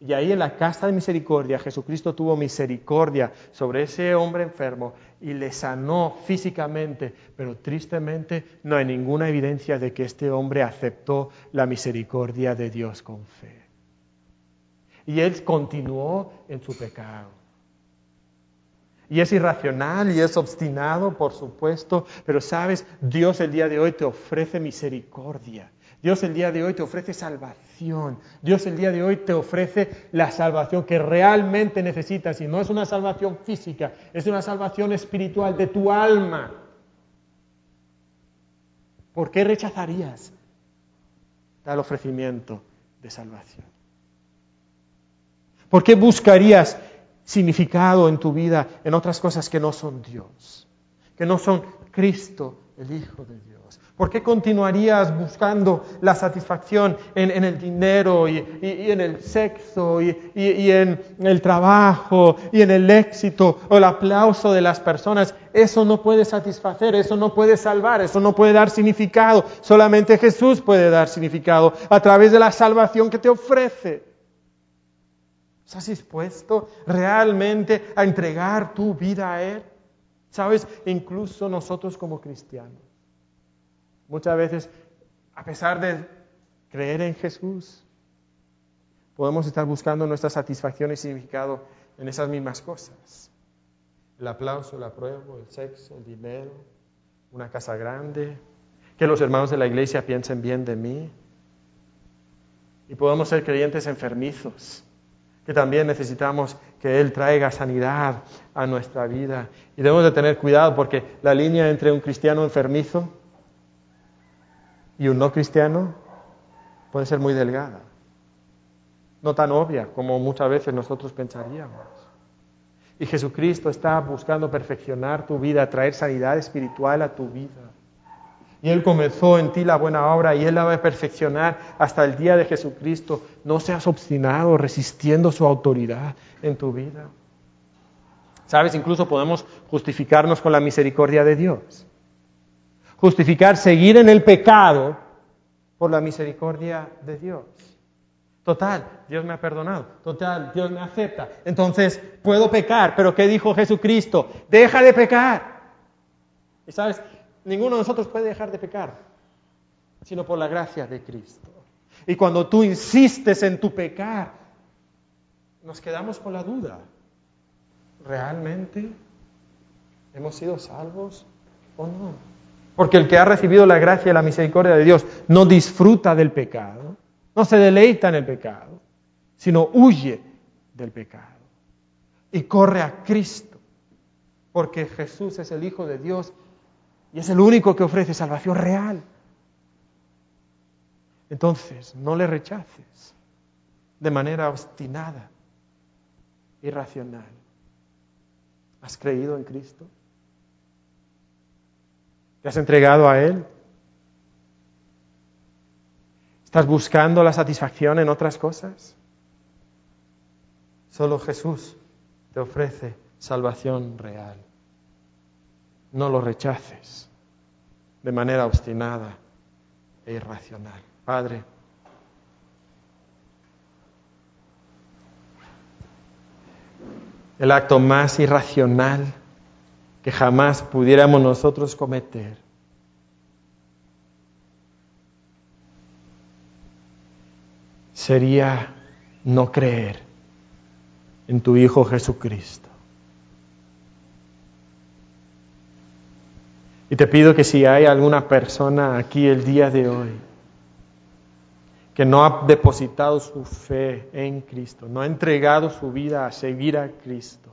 Y ahí en la casa de misericordia Jesucristo tuvo misericordia sobre ese hombre enfermo y le sanó físicamente, pero tristemente no hay ninguna evidencia de que este hombre aceptó la misericordia de Dios con fe. Y él continuó en su pecado. Y es irracional y es obstinado, por supuesto, pero sabes, Dios el día de hoy te ofrece misericordia. Dios el día de hoy te ofrece salvación. Dios el día de hoy te ofrece la salvación que realmente necesitas. Y no es una salvación física, es una salvación espiritual de tu alma. ¿Por qué rechazarías tal ofrecimiento de salvación? ¿Por qué buscarías significado en tu vida en otras cosas que no son Dios? Que no son Cristo, el Hijo de Dios. ¿Por qué continuarías buscando la satisfacción en, el dinero y, en el sexo y, y, en el trabajo y en el éxito o el aplauso de las personas? Eso no puede satisfacer, eso no puede salvar, eso no puede dar significado. Solamente Jesús puede dar significado a través de la salvación que te ofrece. ¿Estás dispuesto realmente a entregar tu vida a Él? Sabes, incluso nosotros como cristianos Muchas veces, a pesar de creer en Jesús, podemos estar buscando nuestra satisfacción y significado en esas mismas cosas. El aplauso, el apruebo, el sexo, el dinero, una casa grande, que los hermanos de la iglesia piensen bien de mí. Y podemos ser creyentes enfermizos, que también necesitamos que Él traiga sanidad a nuestra vida. Y debemos de tener cuidado porque la línea entre un cristiano enfermizo y un no cristiano puede ser muy delgada, no tan obvia como muchas veces nosotros pensaríamos. Y Jesucristo está buscando perfeccionar tu vida, traer sanidad espiritual a tu vida. Y Él comenzó en ti la buena obra y Él la va a perfeccionar hasta el día de Jesucristo. No seas obstinado resistiendo su autoridad en tu vida. Sabes, incluso podemos justificarnos con la misericordia de Dios justificar seguir en el pecado por la misericordia de Dios. Total, Dios me ha perdonado. Total, Dios me acepta. Entonces, puedo pecar, pero ¿qué dijo Jesucristo? Deja de pecar. Y sabes, ninguno de nosotros puede dejar de pecar, sino por la gracia de Cristo. Y cuando tú insistes en tu pecar, nos quedamos con la duda. ¿Realmente hemos sido salvos o no? Porque el que ha recibido la gracia y la misericordia de Dios no disfruta del pecado, no se deleita en el pecado, sino huye del pecado y corre a Cristo, porque Jesús es el Hijo de Dios y es el único que ofrece salvación real. Entonces, no le rechaces de manera obstinada, irracional. ¿Has creído en Cristo? ¿Te has entregado a Él? ¿Estás buscando la satisfacción en otras cosas? Solo Jesús te ofrece salvación real. No lo rechaces de manera obstinada e irracional. Padre, el acto más irracional que jamás pudiéramos nosotros cometer. Sería no creer en tu Hijo Jesucristo. Y te pido que si hay alguna persona aquí el día de hoy que no ha depositado su fe en Cristo, no ha entregado su vida a seguir a Cristo,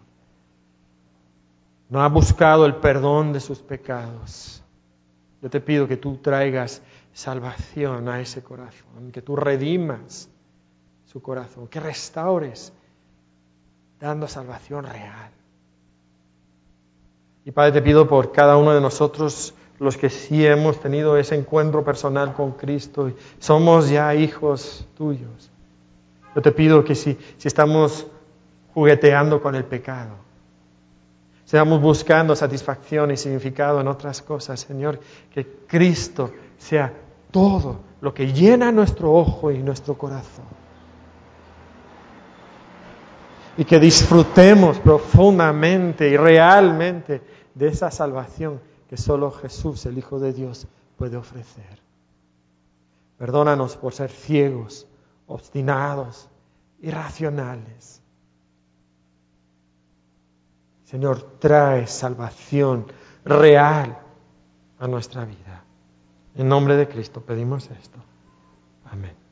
no ha buscado el perdón de sus pecados. Yo te pido que tú traigas salvación a ese corazón, que tú redimas su corazón, que restaures dando salvación real. Y Padre, te pido por cada uno de nosotros, los que sí hemos tenido ese encuentro personal con Cristo, somos ya hijos tuyos. Yo te pido que si, si estamos jugueteando con el pecado, Estamos buscando satisfacción y significado en otras cosas, Señor, que Cristo sea todo lo que llena nuestro ojo y nuestro corazón. Y que disfrutemos profundamente y realmente de esa salvación que solo Jesús, el Hijo de Dios, puede ofrecer. Perdónanos por ser ciegos, obstinados, irracionales Señor, trae salvación real a nuestra vida. En nombre de Cristo pedimos esto. Amén.